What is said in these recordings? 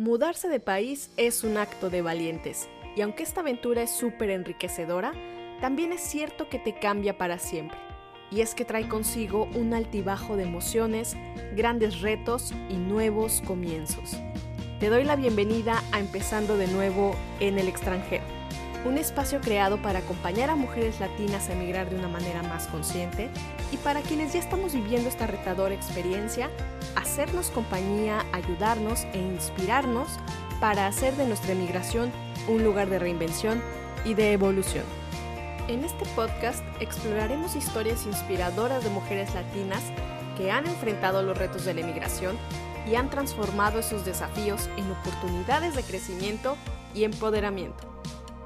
Mudarse de país es un acto de valientes, y aunque esta aventura es súper enriquecedora, también es cierto que te cambia para siempre. Y es que trae consigo un altibajo de emociones, grandes retos y nuevos comienzos. Te doy la bienvenida a Empezando de nuevo en el extranjero, un espacio creado para acompañar a mujeres latinas a emigrar de una manera más consciente y para quienes ya estamos viviendo esta retadora experiencia, hacernos compañía, ayudarnos e inspirarnos para hacer de nuestra emigración un lugar de reinvención y de evolución. En este podcast exploraremos historias inspiradoras de mujeres latinas que han enfrentado los retos de la emigración y han transformado esos desafíos en oportunidades de crecimiento y empoderamiento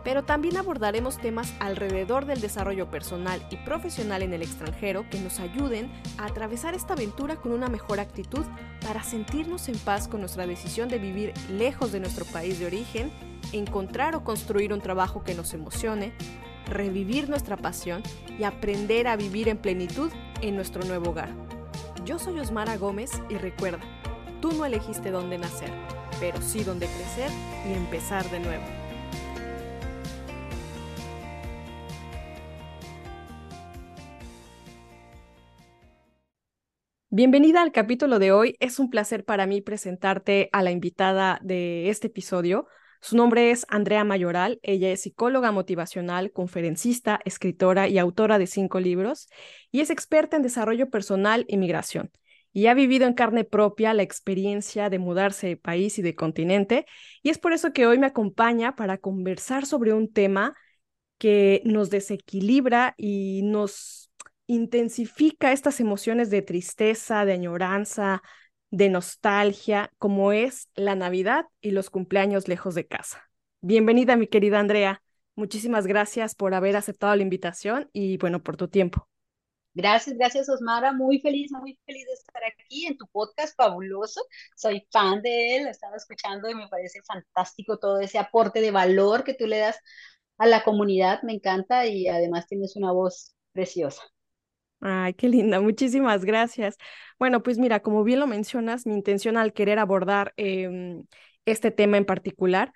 pero también abordaremos temas alrededor del desarrollo personal y profesional en el extranjero que nos ayuden a atravesar esta aventura con una mejor actitud para sentirnos en paz con nuestra decisión de vivir lejos de nuestro país de origen, encontrar o construir un trabajo que nos emocione, revivir nuestra pasión y aprender a vivir en plenitud en nuestro nuevo hogar. Yo soy Osmara Gómez y recuerda, tú no elegiste dónde nacer, pero sí dónde crecer y empezar de nuevo. Bienvenida al capítulo de hoy. Es un placer para mí presentarte a la invitada de este episodio. Su nombre es Andrea Mayoral. Ella es psicóloga motivacional, conferencista, escritora y autora de cinco libros y es experta en desarrollo personal y migración. Y ha vivido en carne propia la experiencia de mudarse de país y de continente. Y es por eso que hoy me acompaña para conversar sobre un tema que nos desequilibra y nos intensifica estas emociones de tristeza, de añoranza, de nostalgia, como es la Navidad y los cumpleaños lejos de casa. Bienvenida, mi querida Andrea. Muchísimas gracias por haber aceptado la invitación y bueno, por tu tiempo. Gracias, gracias Osmara, muy feliz, muy feliz de estar aquí en tu podcast fabuloso. Soy fan de él, estaba escuchando y me parece fantástico todo ese aporte de valor que tú le das a la comunidad, me encanta y además tienes una voz preciosa. Ay, qué linda, muchísimas gracias. Bueno, pues mira, como bien lo mencionas, mi intención al querer abordar em, este tema en particular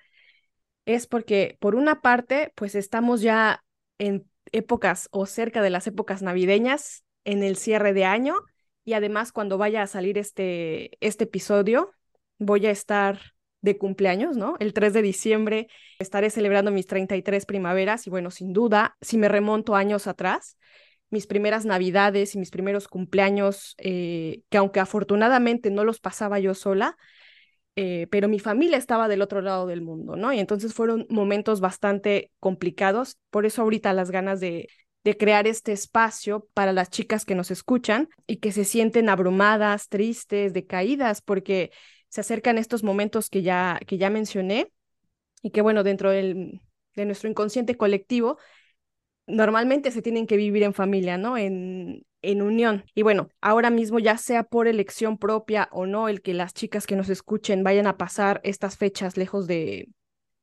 es porque, por una parte, pues estamos ya en épocas o cerca de las épocas navideñas, en el cierre de año, y además cuando vaya a salir este, este episodio, voy a estar de cumpleaños, ¿no? El 3 de diciembre estaré celebrando mis 33 primaveras y bueno, sin duda, si me remonto años atrás, mis primeras navidades y mis primeros cumpleaños, eh, que aunque afortunadamente no los pasaba yo sola, eh, pero mi familia estaba del otro lado del mundo, ¿no? Y entonces fueron momentos bastante complicados, por eso ahorita las ganas de, de crear este espacio para las chicas que nos escuchan y que se sienten abrumadas, tristes, decaídas, porque se acercan estos momentos que ya, que ya mencioné y que, bueno, dentro del, de nuestro inconsciente colectivo normalmente se tienen que vivir en familia, ¿no? En, en unión. Y bueno, ahora mismo ya sea por elección propia o no, el que las chicas que nos escuchen vayan a pasar estas fechas lejos de,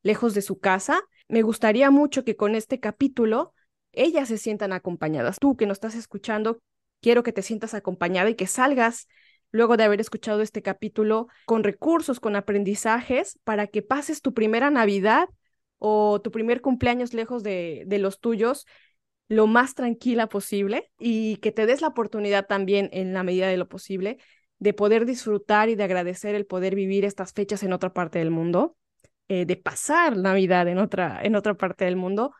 lejos de su casa, me gustaría mucho que con este capítulo ellas se sientan acompañadas. Tú que nos estás escuchando, quiero que te sientas acompañada y que salgas luego de haber escuchado este capítulo con recursos, con aprendizajes, para que pases tu primera Navidad o tu primer cumpleaños lejos de, de los tuyos lo más tranquila posible y que te des la oportunidad también en la medida de lo posible de poder disfrutar y de agradecer el poder vivir estas fechas en otra parte del mundo, eh, de pasar Navidad en otra, en otra parte del mundo,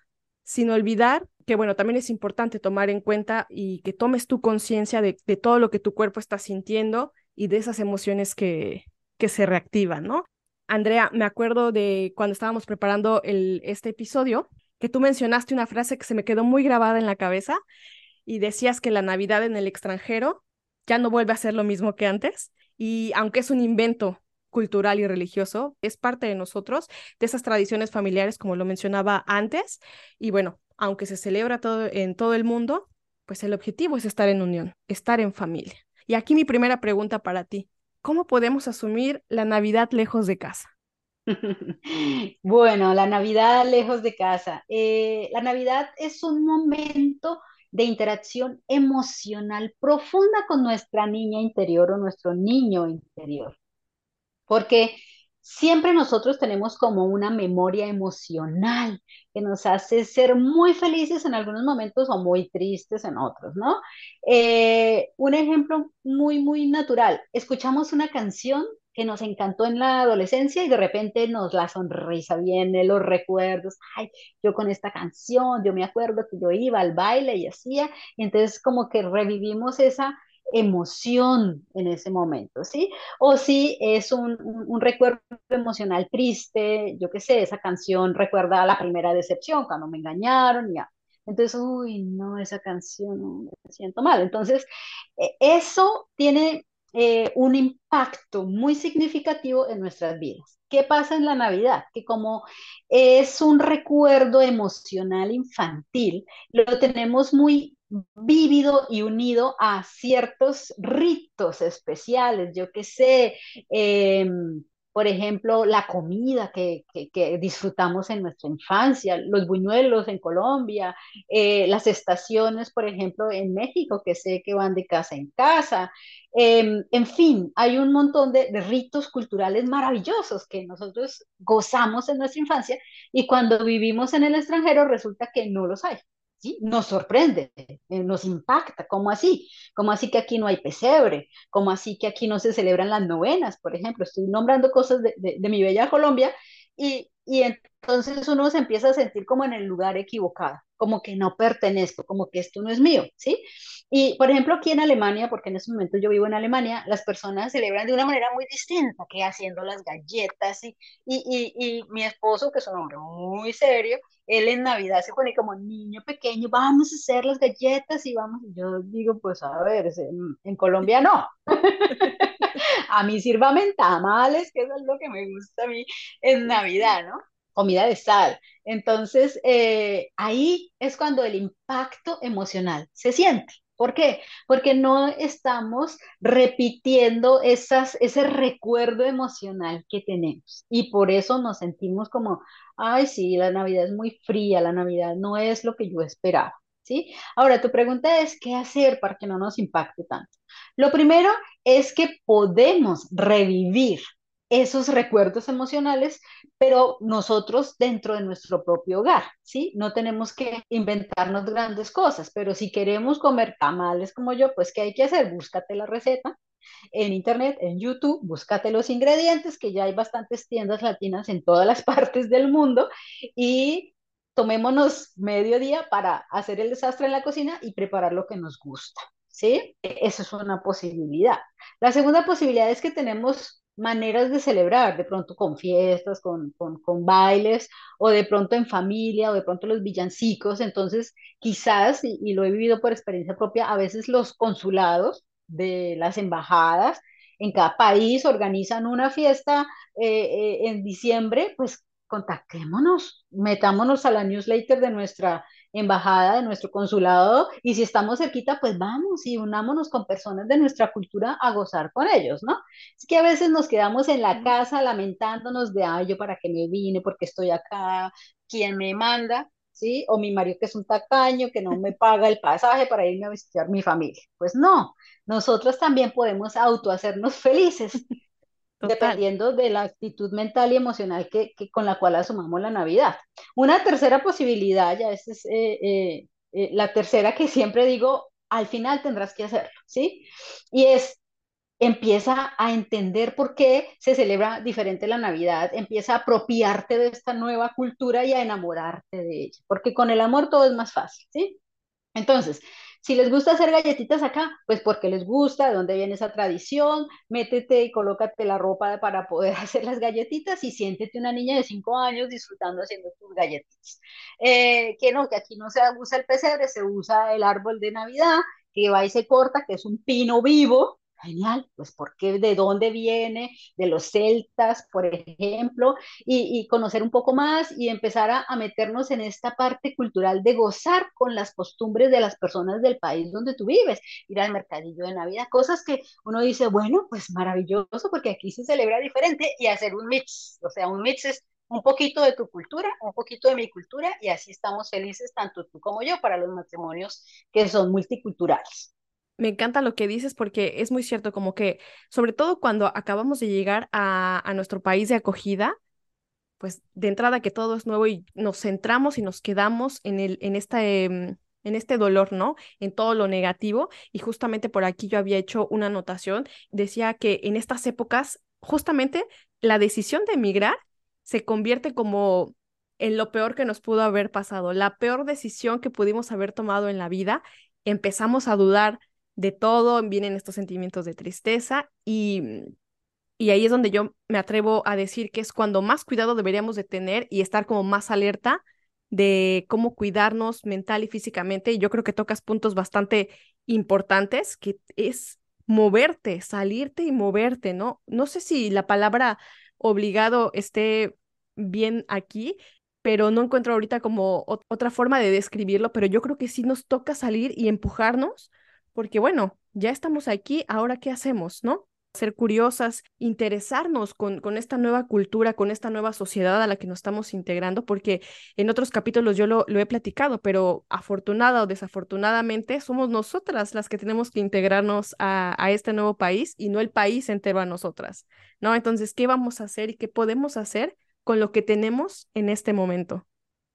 sin olvidar que, bueno, también es importante tomar en cuenta y que tomes tu conciencia de, de, todo lo que tu cuerpo está sintiendo y de esas emociones que, que se reactivan, ¿no? Andrea, me acuerdo de cuando estábamos preparando este episodio, que tú mencionaste una frase que se me quedó muy grabada en la cabeza y decías que la Navidad en el extranjero ya no vuelve a ser lo mismo que antes y aunque es un invento cultural y religioso, es parte de nosotros, de esas tradiciones familiares como lo mencionaba antes y bueno, aunque se celebra todo en todo el mundo, pues el objetivo es estar en unión, estar en familia. Y aquí mi primera pregunta para ti, ¿Cómo podemos asumir la Navidad lejos de casa? Bueno, la Navidad lejos de casa. Eh, la Navidad es un momento de interacción emocional profunda con nuestra niña interior o nuestro niño interior. Porque siempre nosotros tenemos como una memoria emocional que nos hace ser muy felices en algunos momentos o muy tristes en otros, ¿no? Eh, un ejemplo muy, muy natural. Escuchamos una canción que nos encantó en la adolescencia y de repente nos la sonrisa viene, los recuerdos, ay, yo con esta canción, yo me acuerdo que yo iba al baile y hacía, y entonces como que revivimos esa emoción en ese momento, ¿sí? O si es un, un, recuerdo emocional triste, yo qué sé, esa canción recuerda la primera decepción, cuando me engañaron, ya. Entonces, uy, no, esa canción, me siento mal. Entonces, e, eso tiene eh, un impacto muy significativo en nuestras vidas. ¿Qué pasa en la Navidad? Que como es un recuerdo emocional infantil, lo tenemos muy vívido y unido a ciertos ritos especiales, yo que sé, em, por ejemplo, la comida que, disfrutamos en nuestra infancia, los buñuelos en Colombia, eh, las estaciones, por ejemplo, en México, que sé que van de casa en casa. Em, en fin, hay un montón de, de ritos culturales maravillosos que nosotros gozamos en nuestra infancia y cuando vivimos en el extranjero resulta que no los hay. Nos sorprende, eh, nos impacta, ¿cómo así? ¿Cómo así que aquí no hay pesebre? ¿Cómo así que aquí no se celebran las novenas, por ejemplo? Estoy nombrando cosas de, de mi bella Colombia y, y entonces uno se empieza a sentir como en el lugar equivocado, como que no pertenezco, como que esto no es mío, ¿sí? Y por ejemplo aquí en Alemania, porque en este momento yo vivo en Alemania, las personas celebran de una manera muy distinta, que haciendo las galletas y, y, y, y mi esposo, que es un hombre muy serio, él en Navidad se pone como niño pequeño, vamos a hacer las galletas y vamos, yo digo, pues a ver, en, en Colombia no. a mí sírvame tamales, que eso es lo que me gusta a mí en Navidad, ¿no? Comida de sal. Entonces, eh, ahí es cuando el impacto emocional se siente. ¿Por qué? Porque no estamos repitiendo esas, ese recuerdo emocional que tenemos. Y por eso nos sentimos como, ay, sí, la Navidad es muy fría, la Navidad no es lo que yo esperaba. ¿Sí? Ahora, tu pregunta es, ¿qué hacer para que no nos impacte tanto? Lo primero es que podemos revivir esos recuerdos emocionales, pero nosotros dentro de nuestro propio hogar, ¿sí? No tenemos que inventarnos grandes cosas, pero si queremos comer tamales como yo, pues ¿qué hay que hacer? Búscate la receta en internet, en YouTube, búscate los ingredientes, que ya hay bastantes tiendas latinas en todas las partes del mundo, y tomémonos medio día para hacer el desastre en la cocina y preparar lo que nos gusta. ¿sí? Eso es una posibilidad. La segunda posibilidad es que tenemos maneras de celebrar, de pronto con fiestas, con, con, bailes, o de pronto en familia, o de pronto los villancicos. Entonces, quizás, y, lo he vivido por experiencia propia, a veces los consulados de las embajadas en cada país organizan una fiesta eh, eh, en diciembre, pues contactémonos, metámonos a la newsletter de nuestra embajada, de nuestro consulado, y si estamos cerquita, pues vamos y unámonos con personas de nuestra cultura a gozar con ellos, ¿no? Es que a veces nos quedamos en la casa lamentándonos de, ay, yo para qué me vine, porque estoy acá, quién me manda, ¿sí? O mi marido que es un tacaño, que no me paga el pasaje para irme a visitar mi familia. Pues no, nosotros también podemos autohacernos felices dependiendo de la actitud mental y emocional que, con la cual asumamos la Navidad. Una tercera posibilidad, ya es eh, eh, eh, la tercera que siempre digo, al final tendrás que hacerlo, ¿sí? Y es, empieza a entender por qué se celebra diferente la Navidad, empieza a apropiarte de esta nueva cultura y a enamorarte de ella, porque con el amor todo es más fácil, ¿sí? Entonces, si les gusta hacer galletitas acá, pues porque les gusta, de dónde viene esa tradición, métete y colócate la ropa para poder hacer las galletitas y siéntete una niña de cinco años disfrutando haciendo tus galletitas. Eh, que no, que aquí no se usa el pesebre, se usa el árbol de Navidad, que va y se corta, que es un pino vivo, Genial, pues porque de dónde viene, de los celtas, por ejemplo, y, conocer un poco más y empezar a, a, meternos en esta parte cultural de gozar con las costumbres de las personas del país donde tú vives, ir al mercadillo de Navidad, cosas que uno dice, bueno, pues maravilloso porque aquí se celebra diferente y hacer un mix, o sea, un mix es un poquito de tu cultura, un poquito de mi cultura y así estamos felices tanto tú como yo para los matrimonios que son multiculturales. Me encanta lo que dices porque es muy cierto, como que sobre todo cuando acabamos de llegar a, a nuestro país de acogida, pues de entrada que todo es nuevo y nos centramos y nos quedamos en, el, en, esta, em, en este dolor, ¿no? En todo lo negativo. Y justamente por aquí yo había hecho una anotación, decía que en estas épocas, justamente la decisión de emigrar se convierte como en lo peor que nos pudo haber pasado, la peor decisión que pudimos haber tomado en la vida. Empezamos a dudar de todo, vienen estos sentimientos de tristeza y y ahí es donde yo me atrevo a decir que es cuando más cuidado deberíamos de tener y estar como más alerta de cómo cuidarnos mental y físicamente. Y yo creo que tocas puntos bastante importantes, que es moverte, salirte y moverte, ¿no? No sé si la palabra obligado esté bien aquí, pero no encuentro ahorita como otra forma de describirlo, pero yo creo que sí nos toca salir y empujarnos, porque bueno, ya estamos aquí, ahora qué hacemos, ¿no? ser curiosas, interesarnos con, con esta nueva cultura, con esta nueva sociedad a la que nos estamos integrando, porque en otros capítulos yo lo, lo he platicado, pero afortunada o desafortunadamente somos nosotras las que tenemos que integrarnos a, a este nuevo país y no el país entero a nosotras, ¿no? Entonces, ¿qué vamos a hacer y qué podemos hacer con lo que tenemos en este momento?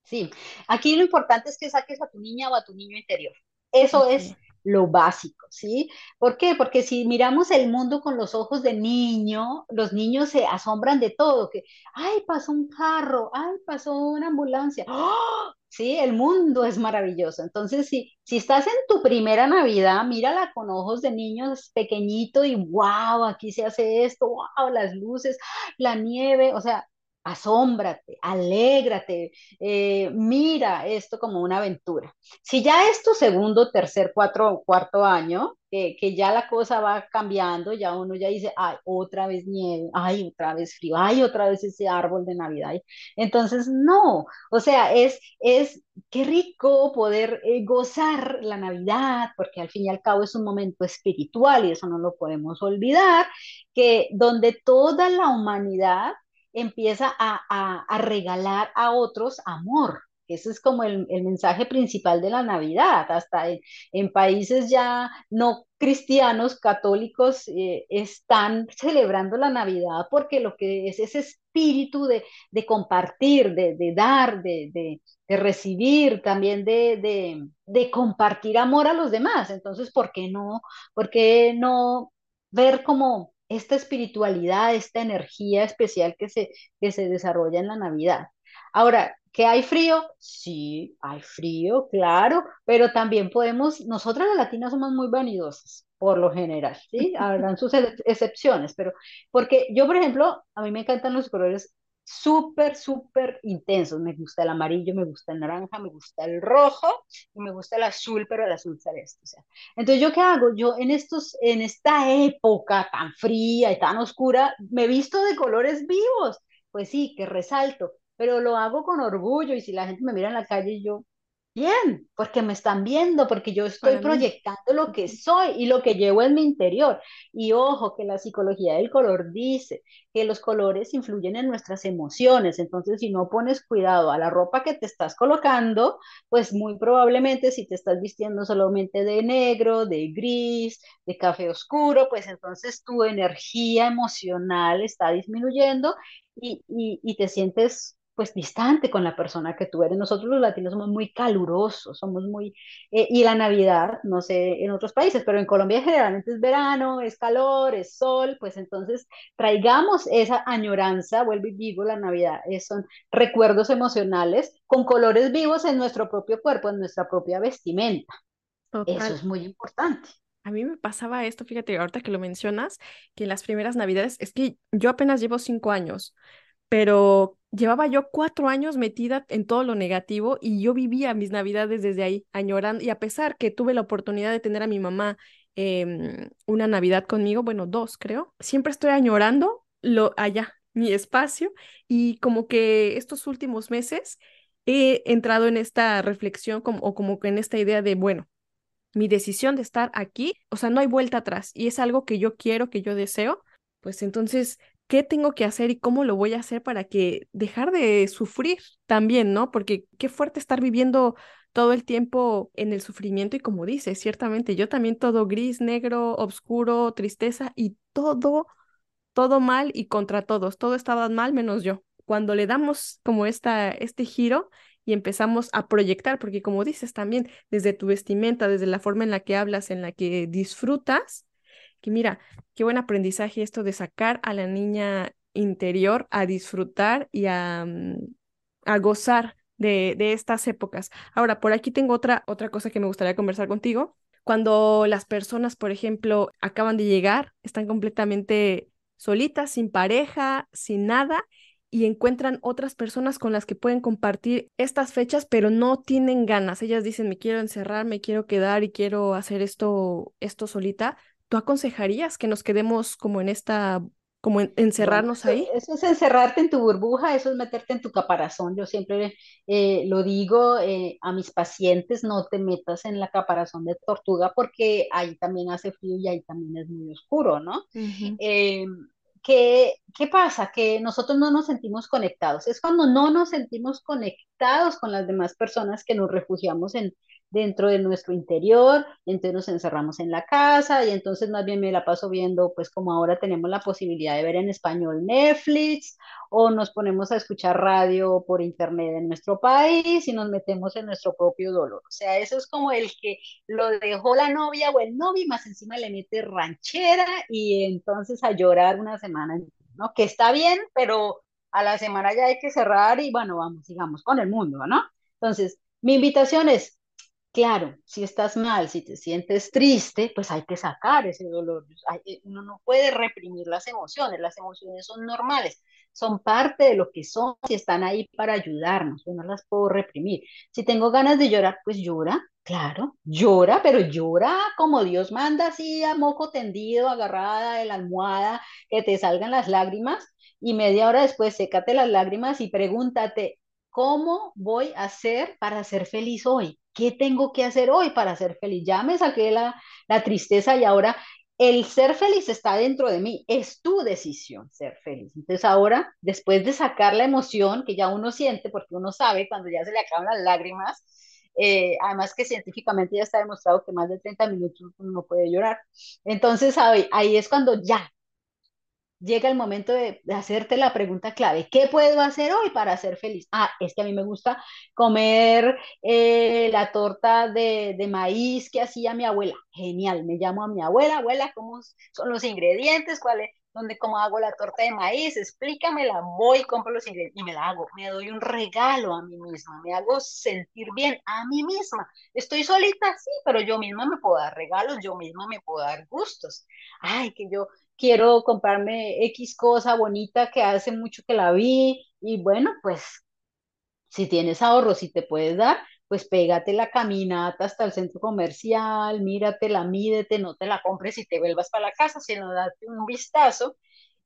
Sí, aquí lo importante es que saques a tu niña o a tu niño interior. Eso es lo básico, ¿sí? ¿Por qué? Porque si miramos el mundo con los ojos de niño, los niños se asombran de todo, que, ay, pasó un carro, ay, pasó una ambulancia, ¡Oh! Sí, el mundo es maravilloso. Entonces, si, si estás en tu primera Navidad, mírala con ojos de niños pequeñito y wow, aquí se hace esto, wow, las luces, la nieve, o sea, asómbrate, alégrate, eh, mira esto como una aventura. Si ya es tu segundo, tercer, cuatro, cuarto año, que ya la cosa va cambiando, ya uno ya dice, ay, otra vez nieve, ay, otra vez frío, ay, otra vez ese árbol de Navidad. Entonces, no, o sea, es, es, qué rico poder eh, gozar la Navidad, porque al fin y al cabo es un momento espiritual y eso no lo podemos olvidar, que donde toda la humanidad empieza a, regalar a otros amor. Ese es como el, mensaje principal de la Navidad. Hasta en, países ya no cristianos, católicos, eh, están celebrando la Navidad porque lo que es ese espíritu de, compartir, de, dar, de, recibir, también de, de, compartir amor a los demás. Entonces, ¿por qué no? ¿Por qué no ver como esta espiritualidad, esta energía especial que se, que se desarrolla en la Navidad. Ahora, ¿que hay frío? Sí, hay frío, claro, pero también podemos, nosotras las latinas somos muy vanidosas, por lo general, ¿sí? Habrán sus excepciones, pero porque yo, por ejemplo, a mí me encantan los colores súper, súper intensos. Me gusta el amarillo, me gusta el naranja, me gusta el rojo y me gusta el azul, pero el azul celeste. O sea. Entonces, ¿yo qué hago? Yo en, estos, en esta época tan fría y tan oscura, me visto de colores vivos. Pues sí, que resalto, pero lo hago con orgullo y si la gente me mira en la calle, yo, Bien, porque me están viendo, porque yo estoy proyectando lo que soy y lo que llevo en mi interior. Y ojo, que la psicología del color dice que los colores influyen en nuestras emociones. Entonces, si no pones cuidado a la ropa que te estás colocando, pues muy probablemente si te estás vistiendo solamente de negro, de gris, de café oscuro, pues entonces tu energía emocional está disminuyendo y, y te sientes pues distante con la persona que tú eres. Nosotros los latinos somos muy calurosos, somos muy... Eh, y la Navidad, no sé en otros países, pero en Colombia generalmente es verano, es calor, es sol, pues entonces traigamos esa añoranza, vuelvo y digo, la Navidad, son recuerdos emocionales con colores vivos en nuestro propio cuerpo, en nuestra propia vestimenta. Eso es muy importante. A mí me pasaba esto, fíjate, ahorita que lo mencionas, que en las primeras Navidades, es que yo apenas llevo cinco años, pero llevaba yo cuatro años metida en todo lo negativo y yo vivía mis navidades desde ahí, añorando, y a pesar que tuve la oportunidad de tener a mi mamá em, una Navidad conmigo, bueno, dos creo, siempre estoy añorando lo allá, mi espacio, y como que estos últimos meses he entrado en esta reflexión como, o como que en esta idea de, bueno, mi decisión de estar aquí, o sea, no hay vuelta atrás y es algo que yo quiero, que yo deseo, pues entonces qué tengo que hacer y cómo lo voy a hacer para que dejar de sufrir también, ¿no? Porque qué fuerte estar viviendo todo el tiempo en el sufrimiento y como dice, ciertamente yo también todo gris, negro, oscuro, tristeza y todo, todo mal y contra todos, todo estaba mal menos yo. Cuando le damos como esta, este giro y empezamos a proyectar, porque como dices también, desde tu vestimenta, desde la forma en la que hablas, en la que disfrutas, que mira, qué buen aprendizaje esto de sacar a la niña interior a disfrutar y a, mm, a gozar de, de, estas épocas. Ahora, por aquí tengo otra, otra cosa que me gustaría conversar contigo. Cuando las personas, por ejemplo, acaban de llegar, están completamente solitas, sin pareja, sin nada, y encuentran otras personas con las que pueden compartir estas fechas, pero no tienen ganas. Ellas dicen, me quiero encerrar, me quiero quedar y quiero hacer esto, esto solita. ¿Tú aconsejarías que nos quedemos como en esta como encerrarnos ahí. Eso, es encerrarte en tu burbuja, eso es meterte en tu caparazón. Yo siempre eh, lo digo eh, a mis pacientes, no te metas en la caparazón de tortuga porque ahí también hace frío y ahí también es muy oscuro, ¿no? Eh, ¿qué, ¿Qué pasa? Que nosotros no nos sentimos conectados. Es cuando no nos sentimos conectados con las demás personas que nos refugiamos en, dentro de nuestro interior, entonces nos encerramos en la casa y entonces más bien me la paso viendo, pues como ahora tenemos la posibilidad de ver en español Netflix o nos ponemos a escuchar radio por internet en nuestro país y nos metemos en nuestro propio dolor. O sea, eso es como el que lo dejó la novia o el novio más encima le mete ranchera y entonces a llorar una semana, ¿no? Que está bien, pero a la semana ya hay que cerrar y bueno, vamos, sigamos con el mundo, ¿no? Entonces, mi invitación es, Claro, si estás mal, si te sientes triste, pues hay que sacar ese dolor. Eh, uno no puede reprimir las emociones, las emociones son normales, son parte de lo que son y están ahí para ayudarnos, yo no las puedo reprimir. Si tengo ganas de llorar, pues llora, claro, llora, pero llora como Dios manda, así a moco tendido, agarrada de la almohada, que te salgan las lágrimas y media hora después sécate las lágrimas y pregúntate, ¿cómo voy a hacer para ser feliz hoy? ¿Qué tengo que hacer hoy para ser feliz? Ya me saqué la, la tristeza y ahora el ser feliz está dentro de mí, es tu decisión ser feliz. Entonces ahora, después de sacar la emoción que ya uno siente, porque uno sabe cuando ya se le acaban las lágrimas, eh, además que científicamente ya está demostrado que más de 30 minutos uno no puede llorar. Entonces ahí, ahí es cuando ya llega el momento de, hacerte la pregunta clave, ¿qué puedo hacer hoy para ser feliz? Ah, es que a mí me gusta comer eh, la torta de, maíz que hacía mi abuela. Genial, me llamo a mi abuela, abuela, ¿cómo son los ingredientes? ¿Cuál es? ¿Dónde, cómo hago la torta de maíz? Explícamela, voy, compro los ingredientes y me la hago. Me doy un regalo a mí misma, me hago sentir bien a mí misma. Estoy solita, sí, pero yo misma me puedo dar regalos, yo misma me puedo dar gustos. Ay, que yo quiero comprarme X cosa bonita que hace mucho que la vi y bueno, pues si tienes ahorros y te puedes dar, pues pégate la caminata hasta el centro comercial, míratela, mídete, no te la compres y te vuelvas para la casa, sino date un vistazo.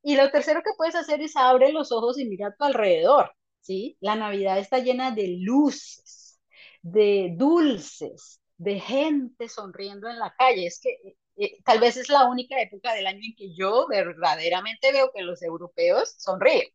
Y lo tercero que puedes hacer es abre los ojos y mira a tu alrededor, ¿sí? La Navidad está llena de luces, de dulces, de gente sonriendo en la calle. Es que eh, tal vez es la única época del año en que yo verdaderamente veo que los europeos sonríen.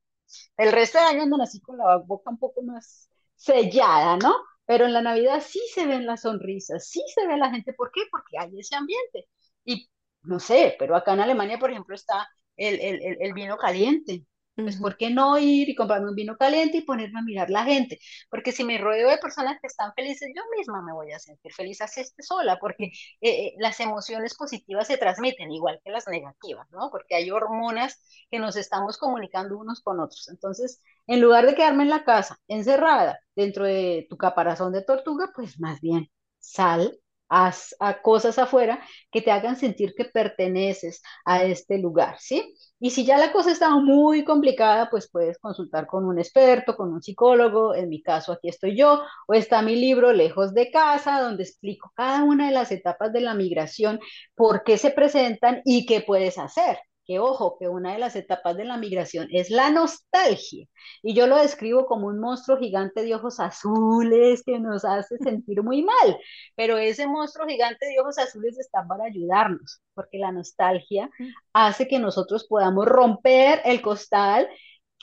El resto del año andan así con la boca un poco más sellada, ¿no? Pero en la Navidad sí se ven las sonrisas, sí se ve la gente. ¿Por qué? Porque hay ese ambiente. Y no sé, pero acá en Alemania, por ejemplo, está el, el, el vino caliente. Pues, ¿por qué no ir y comprarme un vino caliente y ponerme a mirar la gente? Porque si me rodeo de personas que están felices, yo misma me voy a sentir feliz así esté sola, porque eh, eh, las emociones positivas se transmiten igual que las negativas, ¿no? Porque hay hormonas que nos estamos comunicando unos con otros. Entonces, en lugar de quedarme en la casa, encerrada, dentro de tu caparazón de tortuga, pues más bien sal haz a cosas afuera que te hagan sentir que perteneces a este lugar, ¿sí? Y si ya la cosa está muy complicada, pues puedes consultar con un experto, con un psicólogo. En mi caso, aquí estoy yo, o está mi libro Lejos de casa, donde explico cada una de las etapas de la migración, por qué se presentan y qué puedes hacer que ojo, que una de las etapas de la migración es la nostalgia. Y yo lo describo como un monstruo gigante de ojos azules que nos hace sentir muy mal, pero ese monstruo gigante de ojos azules está para ayudarnos, porque la nostalgia hace que nosotros podamos romper el costal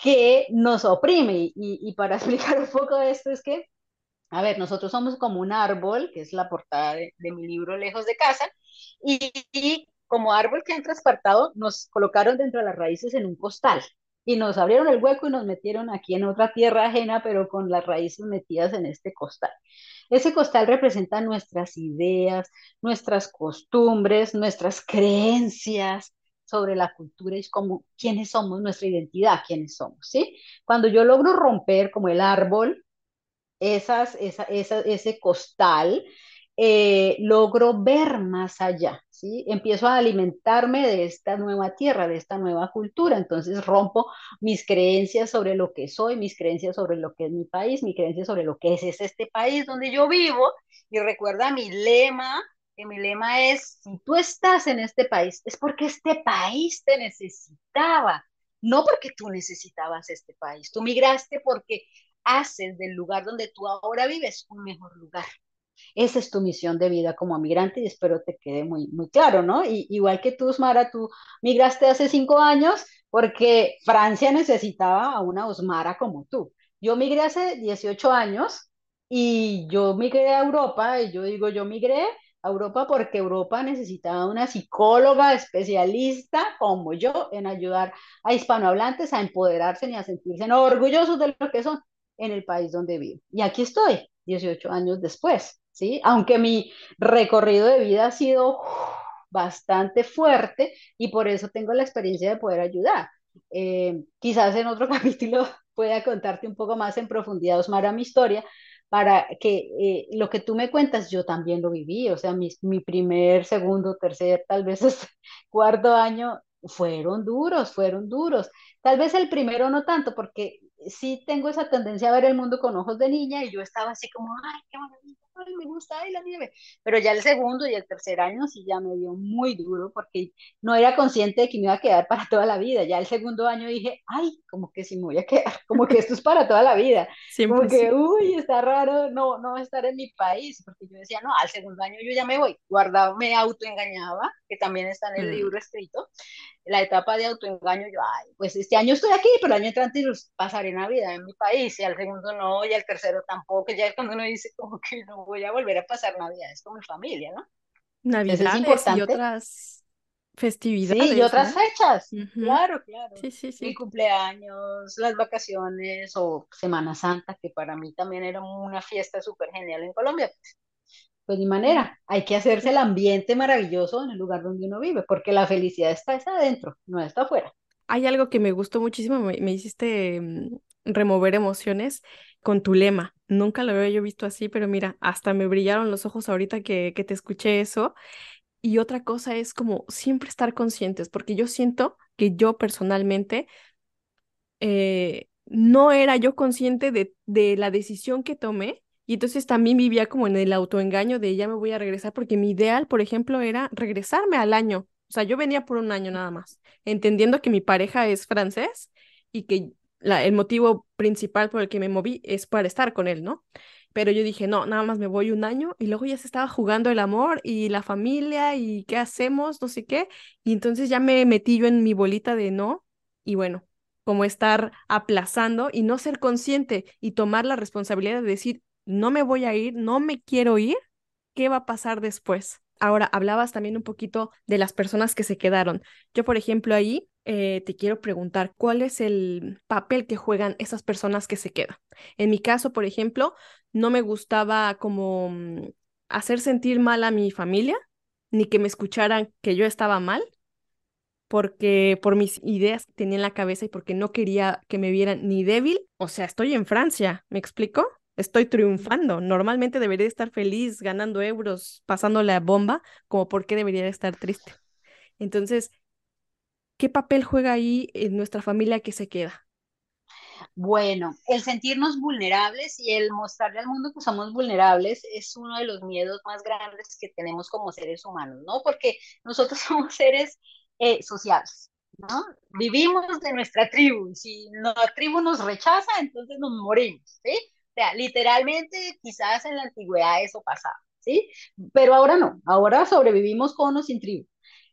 que nos oprime. Y, y para explicar un poco de esto es que A ver, nosotros somos como un árbol, que es la portada de, mi libro Lejos de casa, y, como árbol que han transportado, nos colocaron dentro de las raíces en un costal y nos abrieron el hueco y nos metieron aquí en otra tierra ajena, pero con las raíces metidas en este costal. Ese costal representa nuestras ideas, nuestras costumbres, nuestras creencias sobre la cultura y como quiénes somos, nuestra identidad, quiénes somos, ¿sí? Cuando yo logro romper como el árbol, esas, esa, ese costal, eh, logro ver más allá, ¿sí? Empiezo a alimentarme de esta nueva tierra, de esta nueva cultura, entonces rompo mis creencias sobre lo que soy, mis creencias sobre lo que es mi país, mis creencias sobre lo que es, este país donde yo vivo, y recuerda mi lema, que mi lema es, si tú estás en este país, es porque este país te necesitaba, no porque tú necesitabas este país, tú migraste porque haces del lugar donde tú ahora vives un mejor lugar. Esa es tu misión de vida como migrante y espero te quede muy, muy claro, ¿no? Y, igual que tú, Osmara, tú migraste hace cinco años porque Francia necesitaba a una Osmara como tú. Yo migré hace 18 años y yo migré a Europa y yo digo, yo migré a Europa porque Europa necesitaba una psicóloga especialista como yo en ayudar a hispanohablantes a empoderarse y a sentirse orgullosos de lo que son en el país donde vivo. Y aquí estoy, 18 años después, ¿sí? Aunque mi recorrido de vida ha sido bastante fuerte y por eso tengo la experiencia de poder ayudar. Eh, quizás en otro capítulo pueda contarte un poco más en profundidad, Osmara, mi historia, para que eh, lo que tú me cuentas, yo también lo viví, o sea, mi, mi primer, segundo, tercer, tal vez cuarto año fueron duros, fueron duros. Tal vez el primero no tanto, porque sí tengo esa tendencia a ver el mundo con ojos de niña y yo estaba así como, ay, qué maravilla, ay, me gusta, ay, la nieve. Pero ya el segundo y el tercer año sí ya me dio muy duro porque no era consciente de que me iba a quedar para toda la vida. Ya el segundo año dije, ay, como que sí me voy a quedar, como que esto es para toda la vida. como que, uy, está raro no, no estar en mi país, porque yo decía, no, al segundo año yo ya me voy. Guardaba, me autoengañaba, que también está en el mm. libro escrito la etapa de autoengaño, yo, ay, pues este año estoy aquí, pero el año entrante pasaré Navidad en mi país, y al segundo no, y al tercero tampoco, ya es cuando uno dice como que no voy a volver a pasar Navidades con mi familia, ¿no? Navidades y otras festividades. Sí, y otras fechas, claro, claro. Sí, sí, sí. Mi cumpleaños, las vacaciones o Semana Santa, que para mí también era una fiesta súper genial en Colombia. Pues pues ni manera, hay que hacerse el ambiente maravilloso en el lugar donde uno vive, porque la felicidad está adentro, no está afuera. Hay algo que me gustó muchísimo, me, hiciste mm, remover emociones con tu lema. Nunca lo había yo visto así, pero mira, hasta me brillaron los ojos ahorita que, que te escuché eso. Y otra cosa es como siempre estar conscientes, porque yo siento que yo personalmente eh, no era yo consciente de, de la decisión que tomé y entonces también vivía como en el autoengaño de ya me voy a regresar, porque mi ideal, por ejemplo, era regresarme al año. O sea, yo venía por un año nada más, entendiendo que mi pareja es francés y que la, el motivo principal por el que me moví es para estar con él, ¿no? Pero yo dije, no, nada más me voy un año y luego ya se estaba jugando el amor y la familia y qué hacemos, no sé qué. Y entonces ya me metí yo en mi bolita de no y bueno, como estar aplazando y no ser consciente y tomar la responsabilidad de decir, no me voy a ir, no me quiero ir, ¿qué va a pasar después? Ahora, hablabas también un poquito de las personas que se quedaron. Yo, por ejemplo, ahí eh, te quiero preguntar, ¿cuál es el papel que juegan esas personas que se quedan? En mi caso, por ejemplo, no me gustaba como mm, hacer sentir mal a mi familia, ni que me escucharan que yo estaba mal, porque por mis ideas que tenía en la cabeza y porque no quería que me vieran ni débil. O sea, estoy en Francia, ¿me explico? Estoy triunfando. Normalmente debería estar feliz, ganando euros, pasándole a bomba, como por qué debería estar triste. Entonces, ¿qué papel juega ahí en nuestra familia que se queda? Bueno, el sentirnos vulnerables y el mostrarle al mundo que somos vulnerables es uno de los miedos más grandes que tenemos como seres humanos, ¿no? Porque nosotros somos seres eh, sociales, ¿no? Vivimos de nuestra tribu. Si la tribu nos rechaza, entonces nos morimos, ¿sí? Sea, literalmente quizás en la antigüedad eso pasaba, ¿sí? Pero ahora no, ahora sobrevivimos con o sin tribu.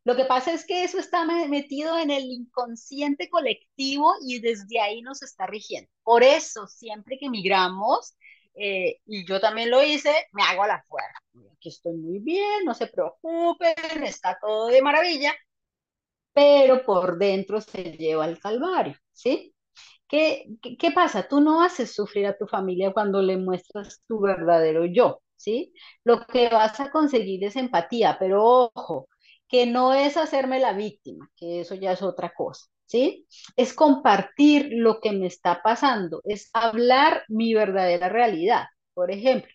Lo que pasa es que eso está metido en el inconsciente colectivo y desde ahí nos está rigiendo. Por eso, siempre que migramos, eh, y yo también lo hice, me hago la fuerza. Aquí estoy muy bien, no se preocupen, está todo de maravilla, pero por dentro se lleva el calvario, ¿sí? ¿Qué, qué, pasa? Tú no haces sufrir a tu familia cuando le muestras tu verdadero yo, ¿sí? Lo que vas a conseguir es empatía, pero ojo, que no es hacerme la víctima, que eso ya es otra cosa, ¿sí? Es compartir lo que me está pasando, es hablar mi verdadera realidad. Por ejemplo,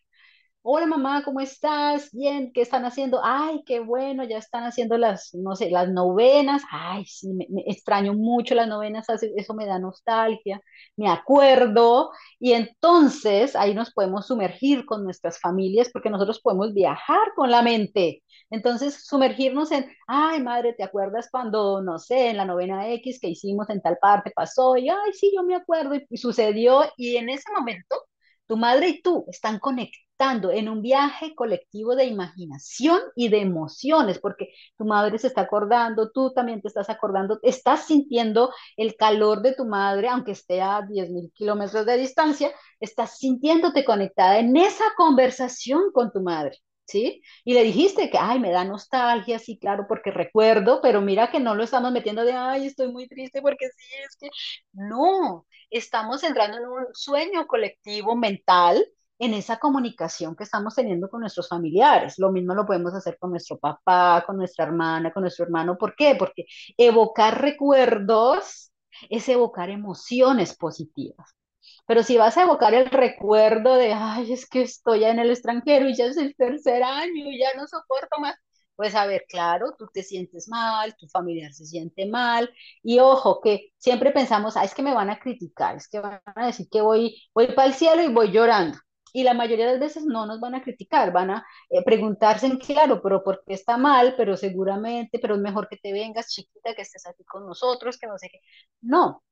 Hola mamá, ¿cómo estás? Bien, ¿qué están haciendo? Ay, qué bueno, ya están haciendo las, no sé, las novenas. Ay, sí, me, extraño mucho las novenas, eso me da nostalgia, me acuerdo. Y entonces ahí nos podemos sumergir con nuestras familias porque nosotros podemos viajar con la mente. Entonces, sumergirnos en, ay, madre, ¿te acuerdas cuando, no sé, en la novena X que hicimos en tal parte pasó? Y, ay, sí, yo me acuerdo y, y sucedió. Y en ese momento tu madre y tú están conectando en un viaje colectivo de imaginación y de emociones, porque tu madre se está acordando, tú también te estás acordando, estás sintiendo el calor de tu madre, aunque esté a 10.000 kilómetros de distancia, estás sintiéndote conectada en esa conversación con tu madre. ¿Sí? Y le dijiste que, ay, me da nostalgia, sí, claro, porque recuerdo, pero mira que no lo estamos metiendo de, ay, estoy muy triste porque sí, es que, no, estamos entrando en un sueño colectivo mental en esa comunicación que estamos teniendo con nuestros familiares. Lo mismo lo podemos hacer con nuestro papá, con nuestra hermana, con nuestro hermano. ¿Por qué? Porque evocar recuerdos es evocar emociones positivas. Pero si vas a evocar el recuerdo de, ay, es que estoy en el extranjero y ya es el tercer año y ya no soporto más, pues a ver, claro, tú te sientes mal, tu familiar se siente mal y ojo, que siempre pensamos, ah, es que me van a criticar, es que van a decir que voy, voy para el cielo y voy llorando. Y la mayoría de las veces no nos van a criticar, van a eh, preguntarse claro, pero ¿por qué está mal? Pero seguramente, pero es mejor que te vengas, chiquita, que estés aquí con nosotros, que no sé qué. No,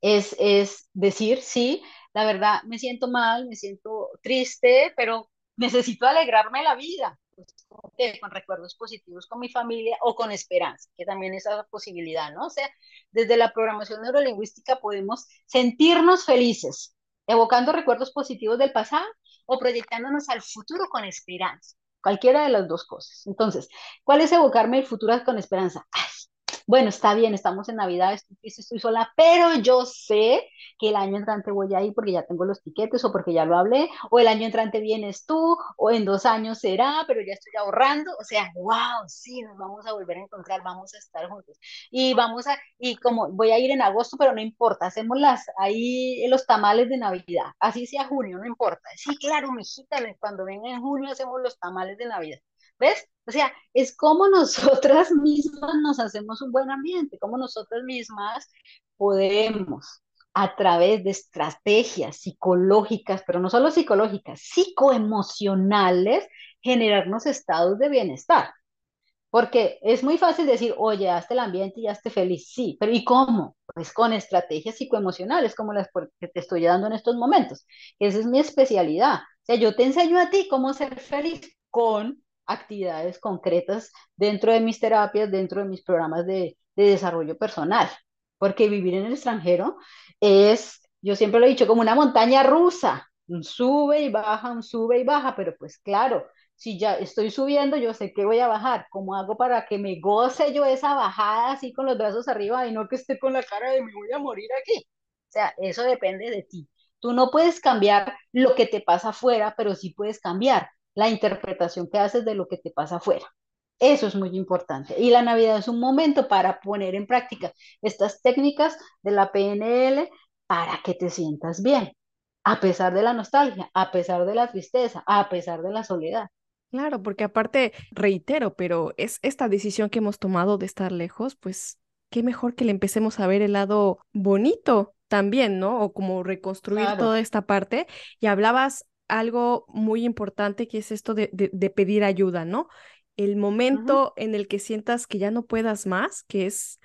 es, es decir, sí, la verdad me siento mal, me siento triste, pero necesito alegrarme la vida, pues, ¿con recuerdos positivos con mi familia o con esperanza, que también es esa posibilidad, ¿no? O sea, desde la programación neurolingüística podemos sentirnos felices, evocando recuerdos positivos del pasado o proyectándonos al futuro con esperanza. Cualquiera de las dos cosas. Entonces, ¿cuál es evocarme el futuro con esperanza? Ay, bueno, está bien, estamos en Navidad, estoy, estoy sola, pero yo sé que el año entrante voy a ir porque ya tengo los tiquetes o porque ya lo hablé, o el año entrante vienes tú, o en dos años será, pero ya estoy ahorrando, o sea, wow, sí, nos vamos a volver a encontrar, vamos a estar juntos. Y vamos a, y como voy a ir en agosto, pero no importa, hacemos las, ahí los tamales de Navidad, así sea junio, no importa. Sí, claro, mijita, cuando venga en junio hacemos los tamales de Navidad. ¿Ves? O sea, es como nosotras mismas nos hacemos un buen ambiente, como nosotras mismas podemos a través de estrategias psicológicas, pero no solo psicológicas, psicoemocionales, generarnos estados de bienestar. Porque es muy fácil decir, oye, hazte el ambiente y ya feliz. Sí, pero ¿y cómo? Pues con estrategias psicoemocionales como las que te estoy dando en estos momentos. Esa es mi especialidad. O sea, yo te enseño a ti cómo ser feliz con actividades concretas dentro de mis terapias, dentro de mis programas de, de desarrollo personal. Porque vivir en el extranjero es, yo siempre lo he dicho, como una montaña rusa. Sube y baja, un sube y baja, pero pues claro, si ya estoy subiendo, yo sé que voy a bajar. ¿Cómo hago para que me goce yo esa bajada así con los brazos arriba y no que esté con la cara de me voy a morir aquí? O sea, eso depende de ti. Tú no puedes cambiar lo que te pasa afuera, pero sí puedes cambiar la interpretación que haces de lo que te pasa afuera. Eso es muy importante. Y la Navidad es un momento para poner en práctica estas técnicas de la PNL para que te sientas bien, a pesar de la nostalgia, a pesar de la tristeza, a pesar de la soledad. Claro, porque aparte, reitero, pero es esta decisión que hemos tomado de estar lejos, pues qué mejor que le empecemos a ver el lado bonito también, ¿no? O como reconstruir Claro. toda esta parte. Y hablabas algo muy importante que es esto de, de, de pedir ayuda, ¿no? El momento en el que sientas que ya no puedas más, que es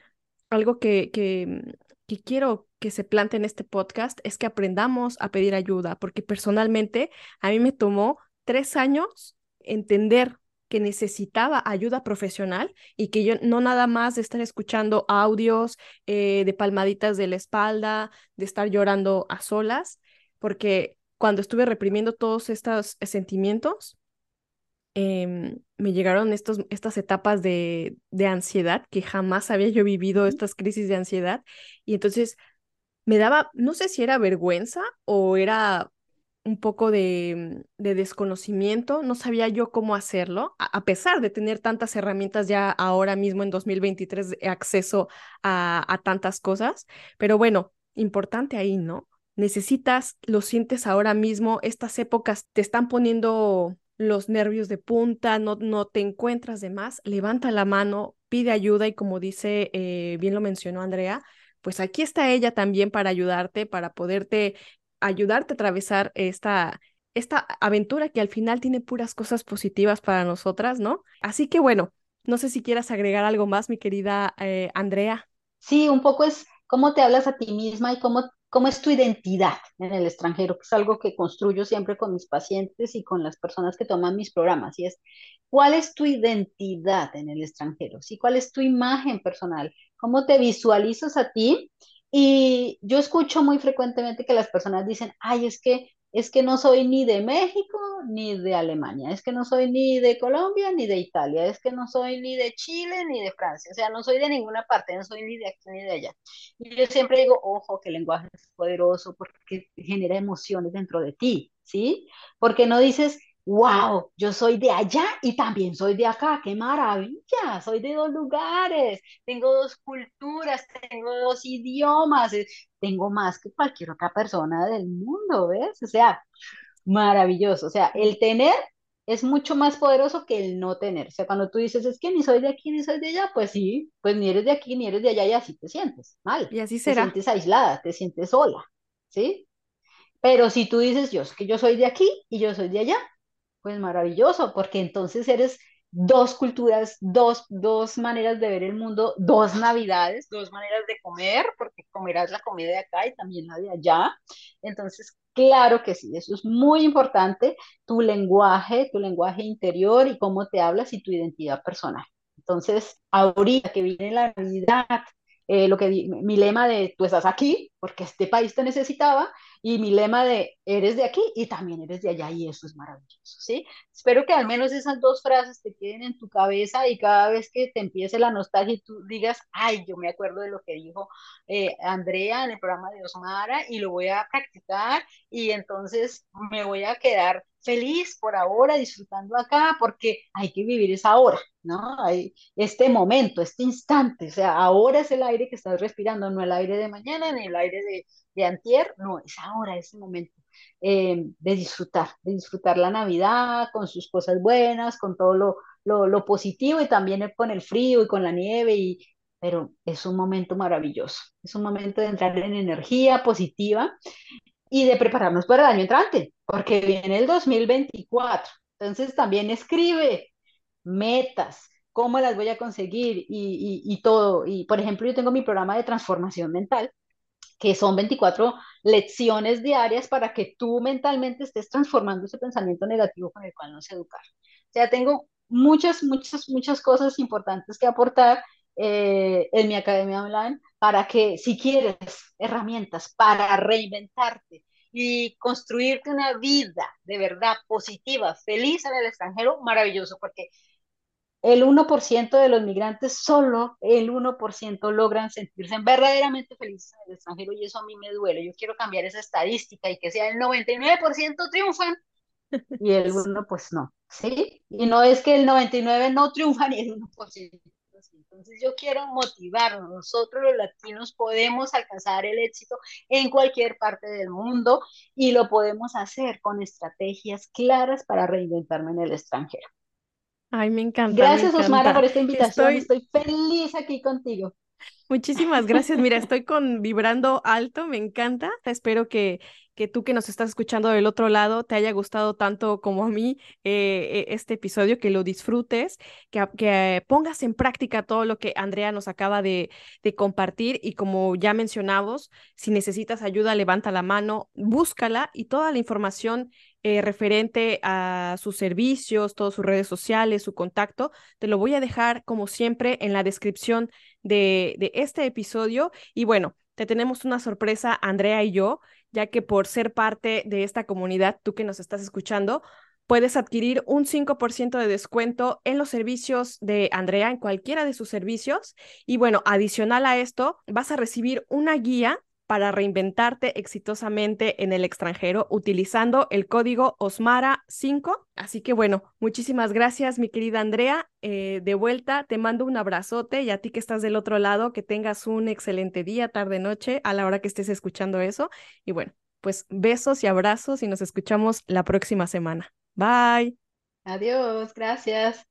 algo que, que, que quiero que se plante en este podcast, es que aprendamos a pedir ayuda, porque personalmente a mí me tomó tres años entender que necesitaba ayuda profesional y que yo no nada más de estar escuchando audios eh, de palmaditas de la espalda, de estar llorando a solas, porque cuando estuve reprimiendo todos estos sentimientos, em, me llegaron estos, estas etapas de, de ansiedad, que jamás había yo vivido estas crisis de ansiedad. Y entonces me daba, no sé si era vergüenza o era un poco de, de desconocimiento, no sabía yo cómo hacerlo, a, pesar de tener tantas herramientas ya ahora mismo en 2023, acceso a, a tantas cosas, pero bueno, importante ahí, ¿no? Necesitas, lo sientes ahora mismo, estas épocas te están poniendo los nervios de punta, no, no te encuentras de más, levanta la mano, pide ayuda y como dice, eh, bien lo mencionó Andrea, pues aquí está ella también para ayudarte, para poderte ayudarte a atravesar esta, esta aventura que al final tiene puras cosas positivas para nosotras, ¿no? Así que bueno, no sé si quieras agregar algo más, mi querida eh, Andrea. Sí, un poco es cómo te hablas a ti misma y cómo, cómo es tu identidad en el extranjero, que es algo que construyo siempre con mis pacientes y con las personas que toman mis programas, y es, ¿cuál es tu identidad en el extranjero? ¿Sí? ¿Cuál es tu imagen personal? ¿Cómo te visualizas a ti? Y yo escucho muy frecuentemente que las personas dicen, ay, es que es que no soy ni de México ni de Alemania, es que no soy ni de Colombia ni de Italia, es que no soy ni de Chile ni de Francia, o sea, no soy de ninguna parte, no soy ni de aquí ni de allá. Y yo siempre digo, ojo, que el lenguaje es poderoso porque genera emociones dentro de ti, ¿sí? Porque no dices, wow, yo soy de allá y también soy de acá, qué maravilla, soy de dos lugares, tengo dos culturas, tengo dos idiomas, eh, tengo más que cualquier otra persona del mundo, ¿ves? O sea, maravilloso, o sea, el tener es mucho más poderoso que el no tener. O sea, cuando tú dices, es que ni soy de aquí ni soy de allá, pues sí, pues ni eres de aquí ni eres de allá y así te sientes mal. Y así será. Te sientes aislada, te sientes sola, ¿sí? Pero si tú dices, yo es que yo soy de aquí y yo soy de allá, pues maravilloso, porque entonces eres dos culturas, dos, dos maneras de ver el mundo, dos navidades, dos maneras de comer, porque comerás la comida de acá y también la de allá. Entonces, claro que sí, eso es muy importante, tu lenguaje, tu lenguaje interior y cómo te hablas y tu identidad personal. Entonces, ahorita que viene la Navidad, eh, lo que mi lema de tú estás aquí porque este país te necesitaba y mi lema de eres de aquí y también eres de allá y eso es maravilloso, ¿sí? Espero que al menos esas dos frases te queden en tu cabeza y cada vez que te empiece la nostalgia y tú digas, ay, yo me acuerdo de lo que dijo eh, Andrea en el programa de Osmara y lo voy a practicar y entonces me voy a quedar feliz por ahora disfrutando acá porque hay que vivir esa hora, ¿no? Hay este momento, este instante, o sea, ahora es el aire que estás respirando, no el aire de mañana ni el aire de, de antier, no, es ahora, ese momento eh, de disfrutar, de disfrutar la Navidad con sus cosas buenas, con todo lo, lo, lo, positivo y también con el frío y con la nieve, y, pero es un momento maravilloso, es un momento de entrar en energía positiva y de prepararnos para el año entrante, porque viene el 2024. Entonces también escribe metas, cómo las voy a conseguir y, y, y todo. Y por ejemplo, yo tengo mi programa de transformación mental que son 24 lecciones diarias para que tú mentalmente estés transformando ese pensamiento negativo con el cual no se educar. O sea, tengo muchas, muchas, muchas cosas importantes que aportar eh, en mi academia online para que si quieres herramientas para reinventarte y construirte una vida de verdad positiva, feliz en el extranjero, maravilloso, porque el 1% de los migrantes, solo el 1% logran sentirse verdaderamente felices en el extranjero y eso a mí me duele. Yo quiero cambiar esa estadística y que sea el 99% triunfan y el 1% pues no, ¿sí? Y no es que el 99% no triunfan y el 1%. Entonces yo quiero motivarnos, nosotros los latinos podemos alcanzar el éxito en cualquier parte del mundo y lo podemos hacer con estrategias claras para reinventarme en el extranjero. Ay, me encanta. Gracias, Osmara, por esta invitación. Estoy... feliz aquí contigo. Muchísimas gracias. Mira, estoy con vibrando alto, me encanta. Espero que, que tú que nos estás escuchando del otro lado te haya gustado tanto como a mí eh, e, este episodio, que lo disfrutes, que, que, pongas en práctica todo lo que Andrea nos acaba de, de compartir y como ya mencionamos, si necesitas ayuda, levanta la mano, búscala y toda la información eh, referente a sus servicios, todas sus redes sociales, su contacto, te lo voy a dejar como siempre en la descripción de, de este episodio. Y bueno, te tenemos una sorpresa, Andrea y yo. ya que por ser parte de esta comunidad, tú que nos estás escuchando, puedes adquirir un 5% de descuento en los servicios de Andrea, en cualquiera de sus servicios. Y bueno, adicional a esto, vas a recibir una guía para reinventarte exitosamente en el extranjero utilizando el código OSMARA5. Así que bueno, muchísimas gracias mi querida Andrea. Eh, de vuelta, te mando un abrazote y a ti que estás del otro lado, que tengas un excelente día, tarde, noche, a la hora que estés escuchando eso. Y bueno, pues besos y abrazos y nos escuchamos la próxima semana. Bye. Adiós, gracias.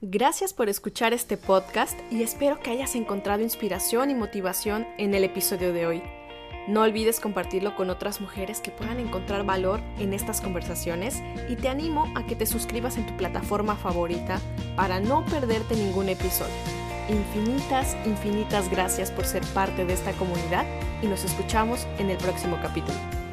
Gracias por escuchar este podcast y espero que hayas encontrado inspiración y motivación en el episodio de hoy. No olvides compartirlo con otras mujeres que puedan encontrar valor en estas conversaciones y te animo a que te suscribas en tu plataforma favorita para no perderte ningún episodio. Infinitas, infinitas gracias por ser parte de esta comunidad y nos escuchamos en el próximo capítulo.